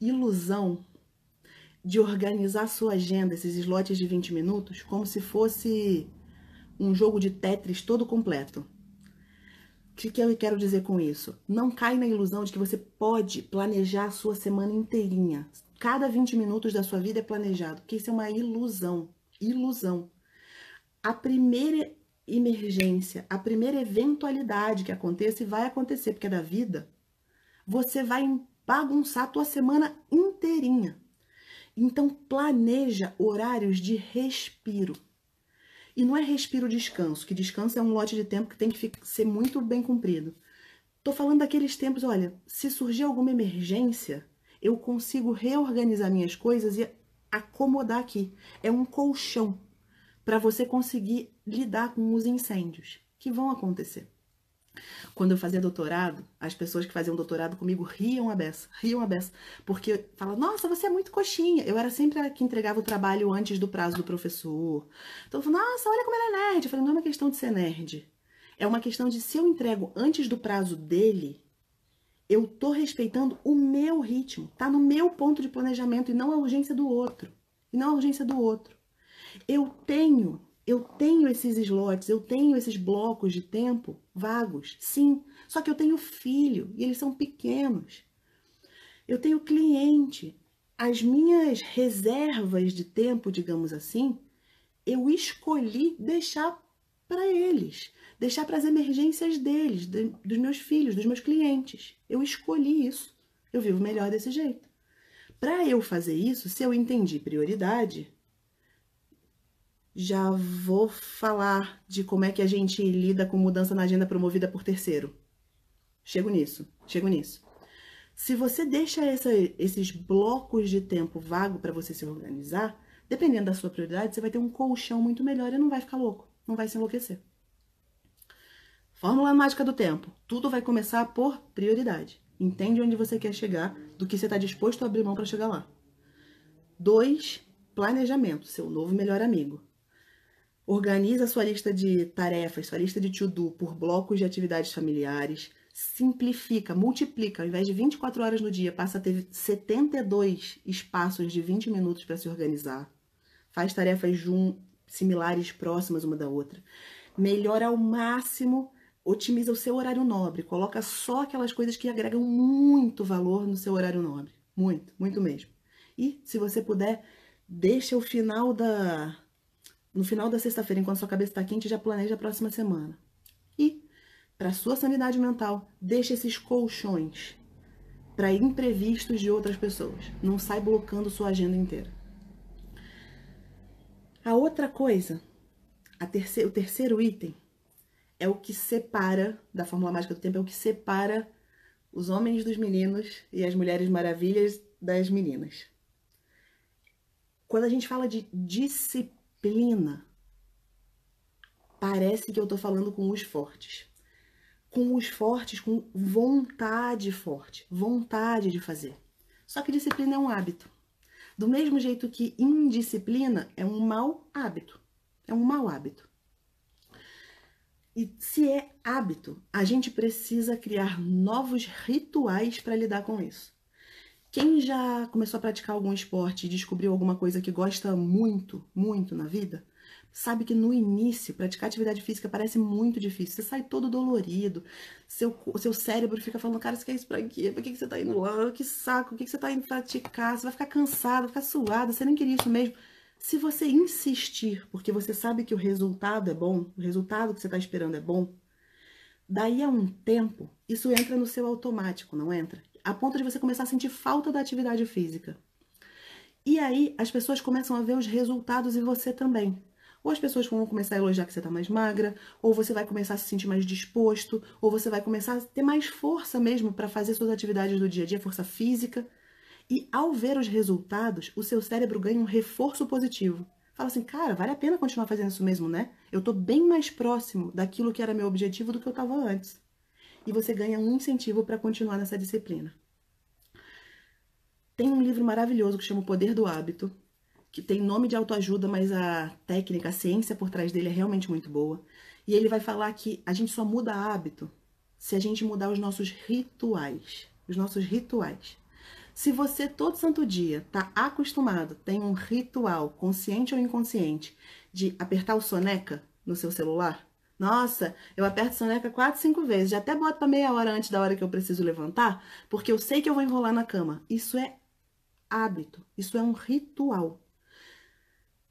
ilusão de organizar sua agenda, esses slots de 20 minutos, como se fosse um jogo de Tetris todo completo. O que, que eu quero dizer com isso? Não cai na ilusão de que você pode planejar a sua semana inteirinha. Cada 20 minutos da sua vida é planejado, porque isso é uma ilusão. Ilusão. A primeira emergência, a primeira eventualidade que aconteça e vai acontecer, porque é da vida, você vai bagunçar a tua semana inteirinha. Então planeja horários de respiro. E não é respiro descanso, que descanso é um lote de tempo que tem que ser muito bem cumprido. Tô falando daqueles tempos, olha, se surgir alguma emergência, eu consigo reorganizar minhas coisas e acomodar aqui. É um colchão para você conseguir lidar com os incêndios que vão acontecer. Quando eu fazia doutorado, as pessoas que faziam doutorado comigo riam a beça, riam a beça, porque falavam, nossa, você é muito coxinha. Eu era sempre a que entregava o trabalho antes do prazo do professor. Então falava, nossa, olha como ela é nerd. Eu falei, não é uma questão de ser nerd. É uma questão de se eu entrego antes do prazo dele, eu tô respeitando o meu ritmo, tá no meu ponto de planejamento e não a urgência do outro. E não a urgência do outro. Eu tenho eu tenho esses slots, eu tenho esses blocos de tempo vagos, sim. Só que eu tenho filho e eles são pequenos. Eu tenho cliente. As minhas reservas de tempo, digamos assim, eu escolhi deixar para eles, deixar para as emergências deles, de, dos meus filhos, dos meus clientes. Eu escolhi isso. Eu vivo melhor desse jeito. Para eu fazer isso, se eu entendi prioridade, já vou falar de como é que a gente lida com mudança na agenda promovida por terceiro. Chego nisso, chego nisso. Se você deixa essa, esses blocos de tempo vago para você se organizar, dependendo da sua prioridade, você vai ter um colchão muito melhor e não vai ficar louco, não vai se enlouquecer. Fórmula mágica do tempo. Tudo vai começar por prioridade. Entende onde você quer chegar, do que você está disposto a abrir mão para chegar lá. Dois, planejamento, seu novo melhor amigo. Organiza sua lista de tarefas, sua lista de to-do por blocos de atividades familiares. Simplifica, multiplica. Ao invés de 24 horas no dia, passa a ter 72 espaços de 20 minutos para se organizar. Faz tarefas similares, próximas uma da outra. Melhora ao máximo, otimiza o seu horário nobre. Coloca só aquelas coisas que agregam muito valor no seu horário nobre. Muito, muito mesmo. E, se você puder, deixa o final da, no final da sexta-feira, enquanto sua cabeça está quente, já planeja a próxima semana. E, para sua sanidade mental, deixe esses colchões para imprevistos de outras pessoas. Não sai blocando sua agenda inteira. A outra coisa, a terceiro, o terceiro item, é o que separa, da Fórmula Mágica do Tempo, é o que separa os homens dos meninos e as mulheres maravilhas das meninas. Quando a gente fala de disciplina, disciplina. Parece que eu tô falando com os fortes. Com os fortes, com vontade forte, vontade de fazer. Só que disciplina é um hábito. Do mesmo jeito que indisciplina é um mau hábito. É um mau hábito. E se é hábito, a gente precisa criar novos rituais para lidar com isso. Quem já começou a praticar algum esporte e descobriu alguma coisa que gosta muito, muito na vida, sabe que no início praticar atividade física parece muito difícil. Você sai todo dolorido, seu, seu cérebro fica falando, cara, você quer isso pra quê? Por que, você tá indo lá? Que saco, por que, que você tá indo praticar? Você vai ficar cansado, vai ficar suado, você nem queria isso mesmo. Se você insistir, porque você sabe que o resultado é bom, o resultado que você está esperando é bom, daí a um tempo, isso entra no seu automático, não entra? A ponto de você começar a sentir falta da atividade física. E aí as pessoas começam a ver os resultados e você também. Ou as pessoas vão começar a elogiar que você está mais magra, ou você vai começar a se sentir mais disposto, ou você vai começar a ter mais força mesmo para fazer suas atividades do dia a dia, força física. E ao ver os resultados, o seu cérebro ganha um reforço positivo. fala assim, cara, vale a pena continuar fazendo isso mesmo, né? Eu tô bem mais próximo daquilo que era meu objetivo do que eu tava antes. E você ganha um incentivo para continuar nessa disciplina. Tem um livro maravilhoso que chama O Poder do Hábito, que tem nome de autoajuda, mas a técnica, a ciência por trás dele é realmente muito boa. E ele vai falar que a gente só muda hábito se a gente mudar os nossos rituais. Os nossos rituais. Se você todo santo dia tá acostumado, tem um ritual, consciente ou inconsciente, de apertar o soneca no seu celular, nossa, eu aperto soneca quatro, cinco vezes. Já até boto para meia hora antes da hora que eu preciso levantar, porque eu sei que eu vou enrolar na cama. Isso é hábito, isso é um ritual.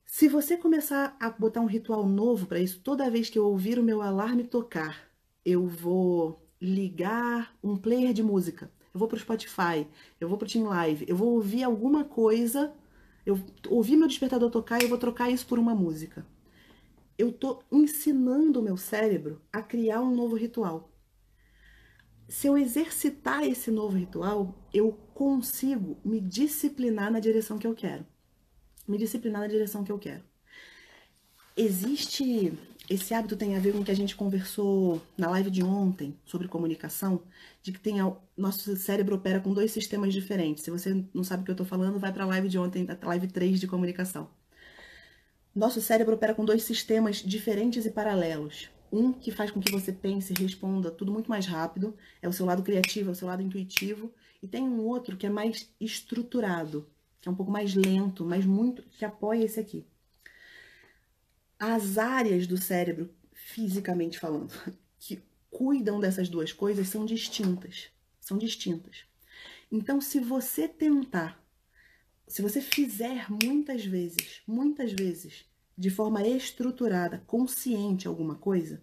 Se você começar a botar um ritual novo para isso, toda vez que eu ouvir o meu alarme tocar, eu vou ligar um player de música. Eu vou para o Spotify, eu vou para o Team Live, eu vou ouvir alguma coisa, eu ouvi meu despertador tocar e eu vou trocar isso por uma música. Eu estou ensinando o meu cérebro a criar um novo ritual. Se eu exercitar esse novo ritual, eu consigo me disciplinar na direção que eu quero me disciplinar na direção que eu quero. Existe. Esse hábito tem a ver com o que a gente conversou na live de ontem sobre comunicação, de que tem nosso cérebro opera com dois sistemas diferentes. Se você não sabe o que eu estou falando, vai para a live de ontem, a live 3 de comunicação. Nosso cérebro opera com dois sistemas diferentes e paralelos. Um que faz com que você pense e responda tudo muito mais rápido, é o seu lado criativo, é o seu lado intuitivo, e tem um outro que é mais estruturado, que é um pouco mais lento, mas muito que apoia esse aqui. As áreas do cérebro, fisicamente falando, que cuidam dessas duas coisas são distintas. São distintas. Então, se você tentar, se você fizer muitas vezes, muitas vezes, de forma estruturada, consciente alguma coisa,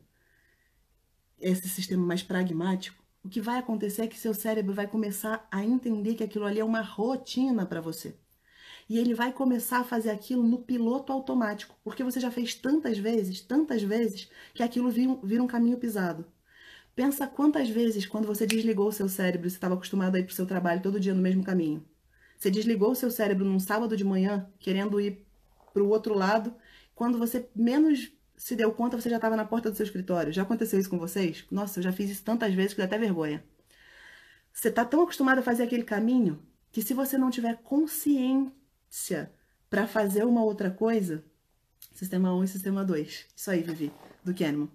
esse sistema mais pragmático, o que vai acontecer é que seu cérebro vai começar a entender que aquilo ali é uma rotina para você. E ele vai começar a fazer aquilo no piloto automático, porque você já fez tantas vezes, tantas vezes, que aquilo vira um caminho pisado. Pensa quantas vezes, quando você desligou o seu cérebro, você estava acostumado a ir para o seu trabalho todo dia no mesmo caminho. Você desligou o seu cérebro num sábado de manhã, querendo ir para o outro lado. Quando você menos se deu conta, você já estava na porta do seu escritório. Já aconteceu isso com vocês? Nossa, eu já fiz isso tantas vezes que dá até vergonha. Você está tão acostumado a fazer aquele caminho que se você não tiver consciente para fazer uma outra coisa, sistema 1 e sistema 2. Isso aí, Vivi, do Kahneman.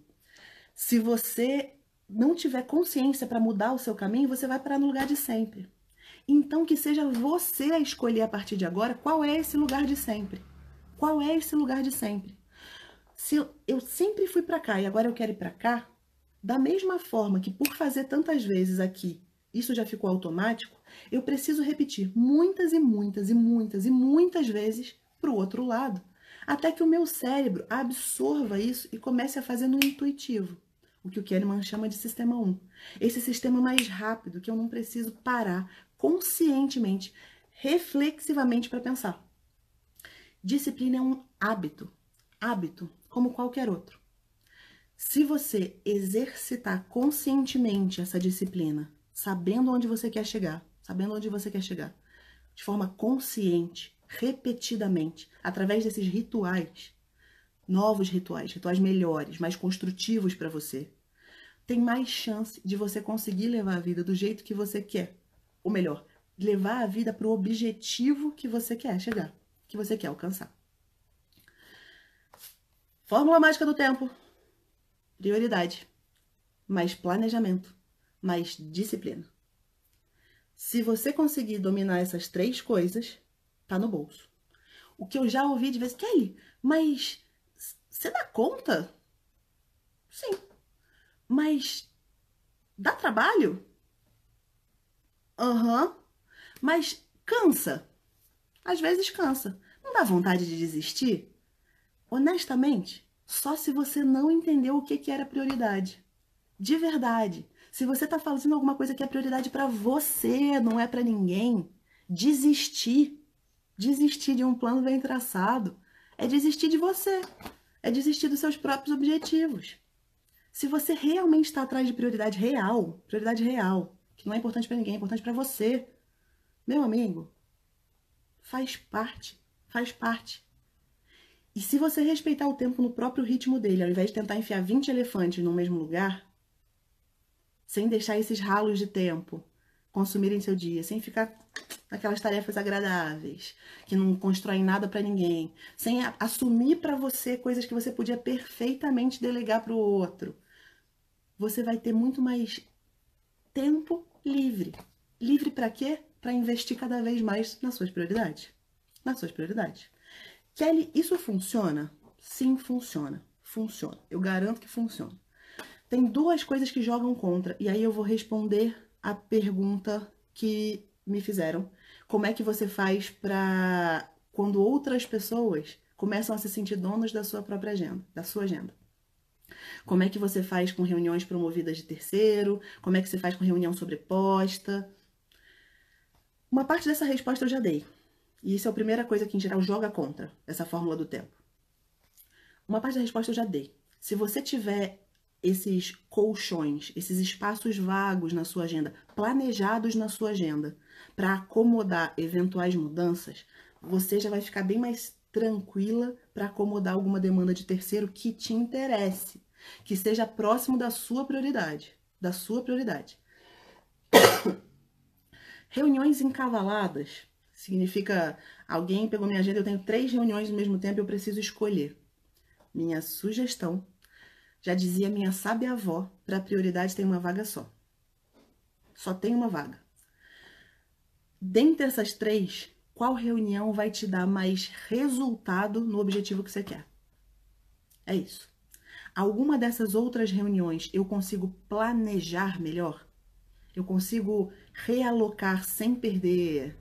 Se você não tiver consciência para mudar o seu caminho, você vai parar no lugar de sempre. Então, que seja você a escolher a partir de agora qual é esse lugar de sempre. Qual é esse lugar de sempre? Se eu sempre fui para cá e agora eu quero ir para cá, da mesma forma que por fazer tantas vezes aqui isso já ficou automático, eu preciso repetir muitas e muitas e muitas e muitas vezes para o outro lado, até que o meu cérebro absorva isso e comece a fazer no intuitivo, o que o Kahneman chama de sistema 1. Esse sistema mais rápido que eu não preciso parar conscientemente, reflexivamente para pensar. Disciplina é um hábito, hábito como qualquer outro. Se você exercitar conscientemente essa disciplina sabendo onde você quer chegar, sabendo onde você quer chegar, de forma consciente, repetidamente, através desses rituais, novos rituais, rituais melhores, mais construtivos para você, tem mais chance de você conseguir levar a vida do jeito que você quer. Ou melhor, levar a vida para o objetivo que você quer chegar, que você quer alcançar. Fórmula mágica do tempo. Prioridade. Mais planejamento mas disciplina. Se você conseguir dominar essas três coisas, tá no bolso. O que eu já ouvi de vez, Kelly, mas você dá conta? Sim. Mas dá trabalho? Aham. Uhum. Mas cansa? Às vezes cansa. Não dá vontade de desistir? Honestamente, só se você não entendeu o que, que era prioridade. De verdade. Se você está fazendo alguma coisa que é prioridade para você, não é para ninguém, desistir, desistir de um plano bem traçado, é desistir de você, é desistir dos seus próprios objetivos. Se você realmente está atrás de prioridade real, prioridade real, não é importante para ninguém, é importante para você, meu amigo, faz parte, faz parte. E se você respeitar o tempo no próprio ritmo dele, ao invés de tentar enfiar 20 elefantes no mesmo lugar, sem deixar esses ralos de tempo consumirem seu dia, sem ficar aquelas tarefas agradáveis, que não constroem nada para ninguém, sem assumir para você coisas que você podia perfeitamente delegar para o outro, você vai ter muito mais tempo livre. Livre para quê? Para investir cada vez mais nas suas prioridades. Nas suas prioridades. Kelly, isso funciona? Sim, funciona. Funciona. Eu garanto que funciona. Tem duas coisas que jogam contra, e aí eu vou responder a pergunta que me fizeram. Como é que você faz para quando outras pessoas começam a se sentir donas da sua própria agenda, da sua agenda? Como é que você faz com reuniões promovidas de terceiro? Como é que você faz com reunião sobreposta? Uma parte dessa resposta eu já dei. E isso é a primeira coisa que, em geral, joga contra essa fórmula do tempo. Uma parte da resposta eu já dei. Se você tiver esses colchões, esses espaços vagos na sua agenda, planejados na sua agenda, para acomodar eventuais mudanças, você já vai ficar bem mais tranquila para acomodar alguma demanda de terceiro que te interesse, que seja próximo da sua prioridade, da sua prioridade. Reuniões encavaladas significa alguém pegou minha agenda, eu tenho três reuniões ao mesmo tempo, eu preciso escolher. Minha sugestão, já dizia minha sábia avó, para prioridade tem uma vaga só. Só tem uma vaga. Dentre essas três, qual reunião vai te dar mais resultado no objetivo que você quer? É isso. Alguma dessas outras reuniões eu consigo planejar melhor? Eu consigo realocar sem perder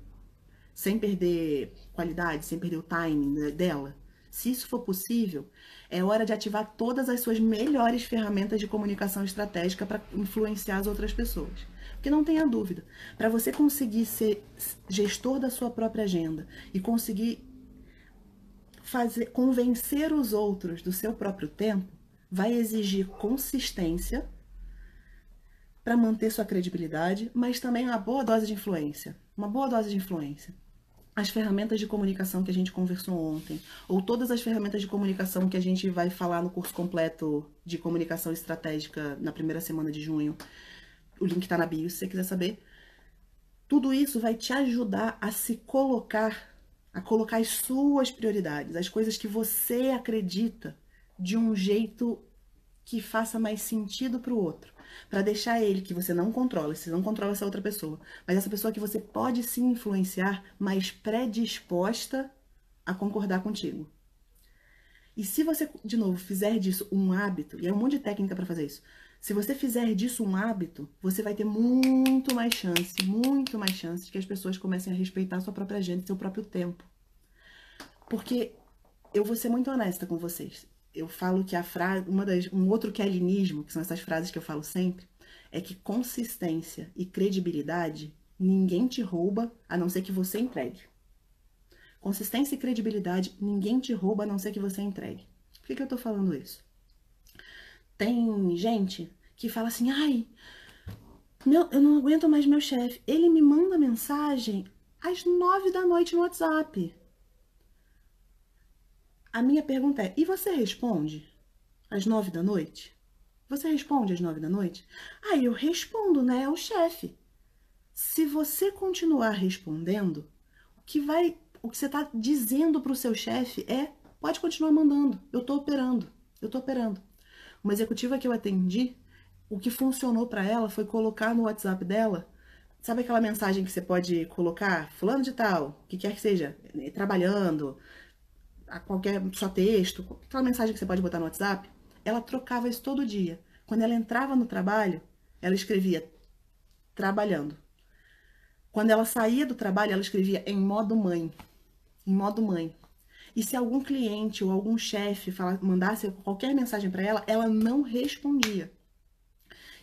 sem perder qualidade, sem perder o timing dela? Se isso for possível, é hora de ativar todas as suas melhores ferramentas de comunicação estratégica para influenciar as outras pessoas. Porque não tenha dúvida, para você conseguir ser gestor da sua própria agenda e conseguir fazer convencer os outros do seu próprio tempo, vai exigir consistência para manter sua credibilidade, mas também uma boa dose de influência. Uma boa dose de influência as ferramentas de comunicação que a gente conversou ontem, ou todas as ferramentas de comunicação que a gente vai falar no curso completo de comunicação estratégica na primeira semana de junho. O link está na bio se você quiser saber. Tudo isso vai te ajudar a se colocar, a colocar as suas prioridades, as coisas que você acredita de um jeito que faça mais sentido para o outro para deixar ele que você não controla, você não controla essa outra pessoa, mas essa pessoa que você pode sim influenciar, mais predisposta a concordar contigo. E se você, de novo, fizer disso um hábito, e é um monte de técnica para fazer isso, se você fizer disso um hábito, você vai ter muito mais chance, muito mais chance de que as pessoas comecem a respeitar a sua própria agenda e seu próprio tempo. Porque eu vou ser muito honesta com vocês eu falo que a frase, uma das, um outro quelinismo, que são essas frases que eu falo sempre, é que consistência e credibilidade ninguém te rouba a não ser que você entregue. Consistência e credibilidade ninguém te rouba a não ser que você entregue. Por que, que eu tô falando isso? Tem gente que fala assim, ai, meu, eu não aguento mais meu chefe. Ele me manda mensagem às nove da noite no WhatsApp. A minha pergunta é: e você responde às nove da noite? Você responde às nove da noite? Ah, eu respondo, né? É o chefe. Se você continuar respondendo, o que vai, o que você está dizendo para o seu chefe é: pode continuar mandando. Eu estou operando. Eu estou operando. Uma executiva que eu atendi, o que funcionou para ela foi colocar no WhatsApp dela Sabe aquela mensagem que você pode colocar? Fulano de tal, o que quer que seja, trabalhando, a qualquer só texto, aquela mensagem que você pode botar no WhatsApp, ela trocava isso todo dia. Quando ela entrava no trabalho, ela escrevia trabalhando. Quando ela saía do trabalho, ela escrevia em modo mãe. Em modo mãe. E se algum cliente ou algum chefe mandasse qualquer mensagem para ela, ela não respondia.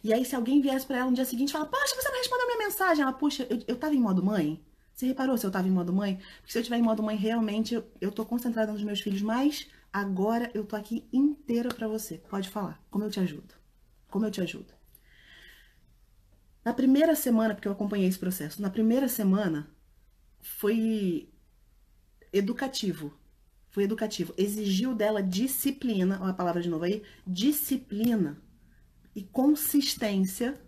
E aí, se alguém viesse para ela no dia seguinte e fala, poxa, você não respondeu minha mensagem. Ela, puxa, eu, eu tava em modo mãe? Você reparou se eu estava em modo mãe? Porque se eu estiver em modo mãe, realmente eu, eu tô concentrada nos meus filhos, mas agora eu tô aqui inteira para você. Pode falar. Como eu te ajudo? Como eu te ajudo? Na primeira semana, porque eu acompanhei esse processo, na primeira semana foi educativo. Foi educativo. Exigiu dela disciplina, olha a palavra de novo aí, disciplina e consistência,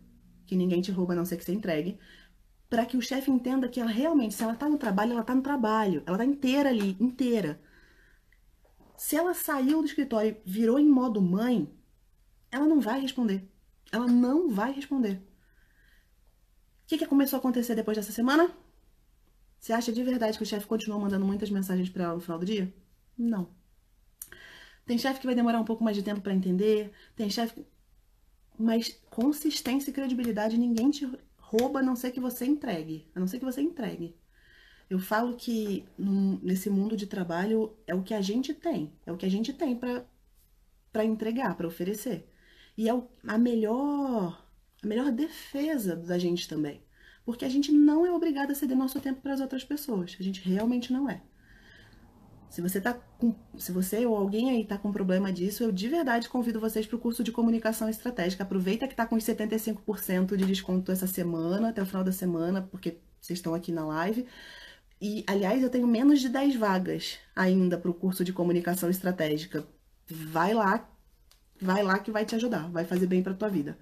que ninguém te rouba a não ser que você entregue, para que o chefe entenda que ela realmente, se ela tá no trabalho, ela tá no trabalho, ela tá inteira ali, inteira. Se ela saiu do escritório e virou em modo mãe, ela não vai responder. Ela não vai responder. O que, que começou a acontecer depois dessa semana? Você acha de verdade que o chefe continuou mandando muitas mensagens para ela no final do dia? Não. Tem chefe que vai demorar um pouco mais de tempo para entender, tem chefe. Mas consistência e credibilidade ninguém te rouba a não ser que você entregue. A não ser que você entregue. Eu falo que num, nesse mundo de trabalho é o que a gente tem, é o que a gente tem para entregar, para oferecer. E é o, a melhor a melhor defesa da gente também. Porque a gente não é obrigado a ceder nosso tempo para as outras pessoas. A gente realmente não é. Se você tá com, se você ou alguém aí tá com problema disso, eu de verdade convido vocês para o curso de comunicação estratégica. Aproveita que tá com os 75% de desconto essa semana, até o final da semana, porque vocês estão aqui na live. E, aliás, eu tenho menos de 10 vagas ainda para o curso de comunicação estratégica. Vai lá, vai lá que vai te ajudar, vai fazer bem para tua vida.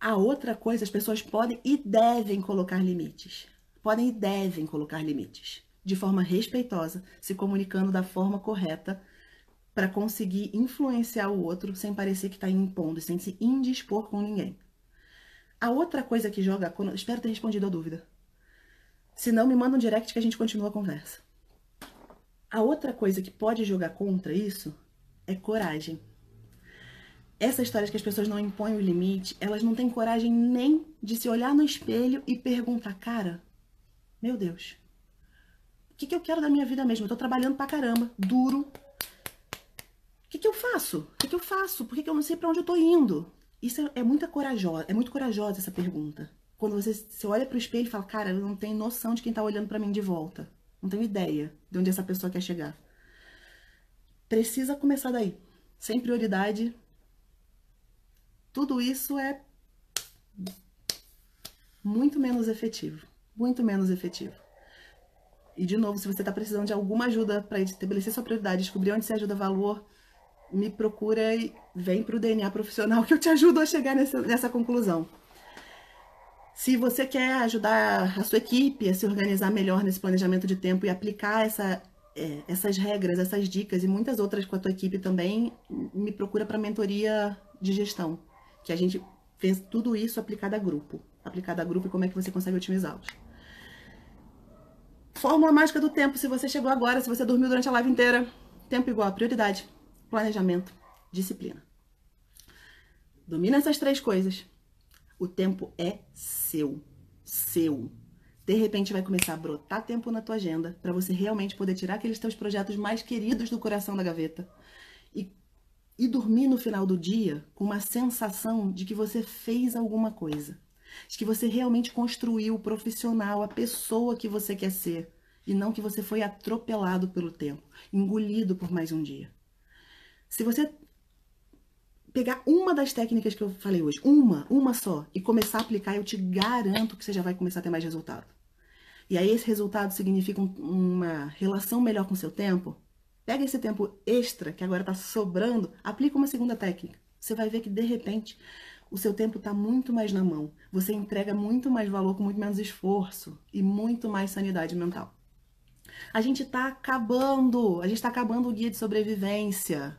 A outra coisa, as pessoas podem e devem colocar limites. Podem e devem colocar limites, de forma respeitosa, se comunicando da forma correta para conseguir influenciar o outro sem parecer que está impondo, sem se indispor com ninguém. A outra coisa que joga, espero ter respondido a dúvida. Se não, me manda um direct que a gente continua a conversa. A outra coisa que pode jogar contra isso é coragem. Essa história de que as pessoas não impõem o limite, elas não têm coragem nem de se olhar no espelho e perguntar, cara, meu Deus, que, que eu quero da minha vida mesmo? Eu tô trabalhando pra caramba, duro. O que, que eu faço? O que, que eu faço? Por que, que eu não sei para onde eu tô indo? Isso é, é, muita corajosa, é muito corajosa essa pergunta. Quando você, você olha pro espelho e fala, cara, eu não tenho noção de quem tá olhando para mim de volta. Não tenho ideia de onde essa pessoa quer chegar. Precisa começar daí. Sem prioridade, tudo isso é muito menos efetivo. Muito menos efetivo. E, de novo, se você está precisando de alguma ajuda para estabelecer sua prioridade, descobrir onde você ajuda valor, me procura e vem para o DNA profissional que eu te ajudo a chegar nessa, nessa conclusão. Se você quer ajudar a sua equipe a se organizar melhor nesse planejamento de tempo e aplicar essa, é, essas regras, essas dicas e muitas outras com a tua equipe também, me procura para mentoria de gestão que a gente fez tudo isso aplicado a grupo. Aplicado a grupo e como é que você consegue otimizá-los. Fórmula mágica do tempo. Se você chegou agora, se você dormiu durante a live inteira, tempo igual prioridade, planejamento, disciplina. Domina essas três coisas. O tempo é seu. Seu. De repente vai começar a brotar tempo na tua agenda para você realmente poder tirar aqueles teus projetos mais queridos do coração da gaveta e e dormir no final do dia com uma sensação de que você fez alguma coisa, de que você realmente construiu o profissional, a pessoa que você quer ser, e não que você foi atropelado pelo tempo, engolido por mais um dia. Se você pegar uma das técnicas que eu falei hoje, uma, uma só, e começar a aplicar, eu te garanto que você já vai começar a ter mais resultado. E aí esse resultado significa uma relação melhor com o seu tempo, Pega esse tempo extra que agora está sobrando, aplica uma segunda técnica. Você vai ver que de repente o seu tempo está muito mais na mão. Você entrega muito mais valor com muito menos esforço e muito mais sanidade mental. A gente está acabando, a gente está acabando o guia de sobrevivência.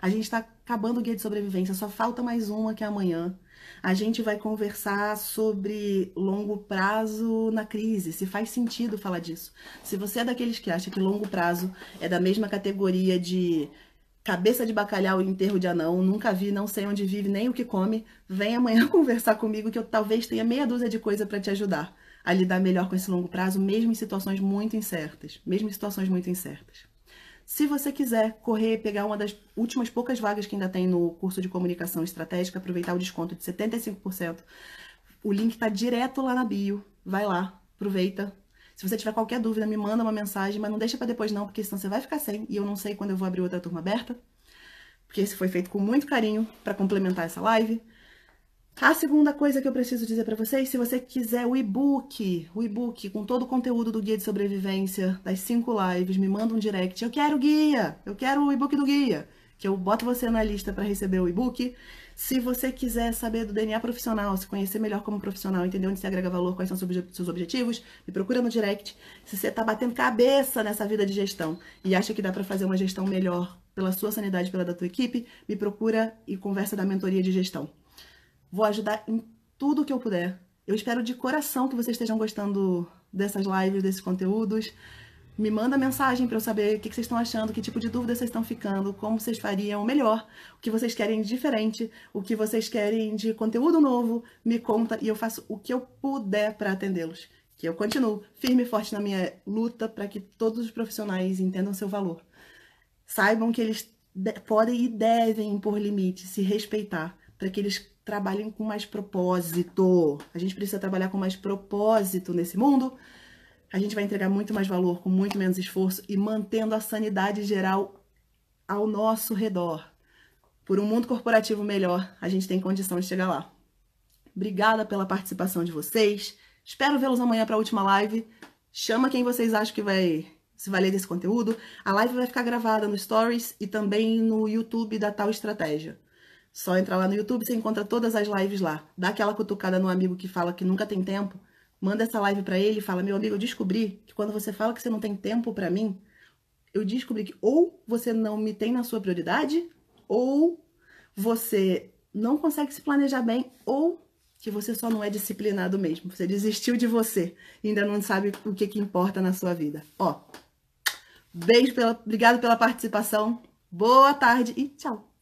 A gente está acabando o guia de sobrevivência, só falta mais uma que é amanhã. A gente vai conversar sobre longo prazo na crise, se faz sentido falar disso. Se você é daqueles que acha que longo prazo é da mesma categoria de cabeça de bacalhau e enterro de anão, nunca vi, não sei onde vive, nem o que come, vem amanhã conversar comigo que eu talvez tenha meia dúzia de coisa para te ajudar a lidar melhor com esse longo prazo, mesmo em situações muito incertas, mesmo em situações muito incertas. Se você quiser correr e pegar uma das últimas poucas vagas que ainda tem no curso de comunicação estratégica, aproveitar o desconto de 75%, o link está direto lá na bio. Vai lá, aproveita. Se você tiver qualquer dúvida, me manda uma mensagem, mas não deixa para depois não, porque senão você vai ficar sem e eu não sei quando eu vou abrir outra turma aberta. Porque esse foi feito com muito carinho para complementar essa live. A segunda coisa que eu preciso dizer para vocês, se você quiser o e-book, o e-book com todo o conteúdo do guia de sobrevivência, das cinco lives, me manda um direct. Eu quero o guia, eu quero o e-book do guia, que eu boto você na lista para receber o e-book. Se você quiser saber do DNA profissional, se conhecer melhor como profissional, entender onde se agrega valor, quais são seus objetivos, me procura no direct. Se você está batendo cabeça nessa vida de gestão e acha que dá para fazer uma gestão melhor pela sua sanidade, pela da tua equipe, me procura e conversa da mentoria de gestão. Vou ajudar em tudo que eu puder. Eu espero de coração que vocês estejam gostando dessas lives, desses conteúdos. Me manda mensagem para eu saber o que vocês estão achando, que tipo de dúvida vocês estão ficando, como vocês fariam melhor, o que vocês querem de diferente, o que vocês querem de conteúdo novo. Me conta e eu faço o que eu puder para atendê-los. Que eu continuo firme e forte na minha luta para que todos os profissionais entendam seu valor. Saibam que eles podem e devem impor limites, se respeitar, para que eles trabalhem com mais propósito. A gente precisa trabalhar com mais propósito nesse mundo. A gente vai entregar muito mais valor com muito menos esforço e mantendo a sanidade geral ao nosso redor. Por um mundo corporativo melhor, a gente tem condição de chegar lá. Obrigada pela participação de vocês. Espero vê-los amanhã para a última live. Chama quem vocês acham que vai se valer desse conteúdo. A live vai ficar gravada no Stories e também no YouTube da Tal Estratégia. Só entrar lá no YouTube, você encontra todas as lives lá. Dá aquela cutucada no amigo que fala que nunca tem tempo. Manda essa live para ele e fala: Meu amigo, eu descobri que quando você fala que você não tem tempo para mim, eu descobri que ou você não me tem na sua prioridade, ou você não consegue se planejar bem, ou que você só não é disciplinado mesmo. Você desistiu de você e ainda não sabe o que, que importa na sua vida. Ó, beijo, pela, obrigado pela participação. Boa tarde e tchau.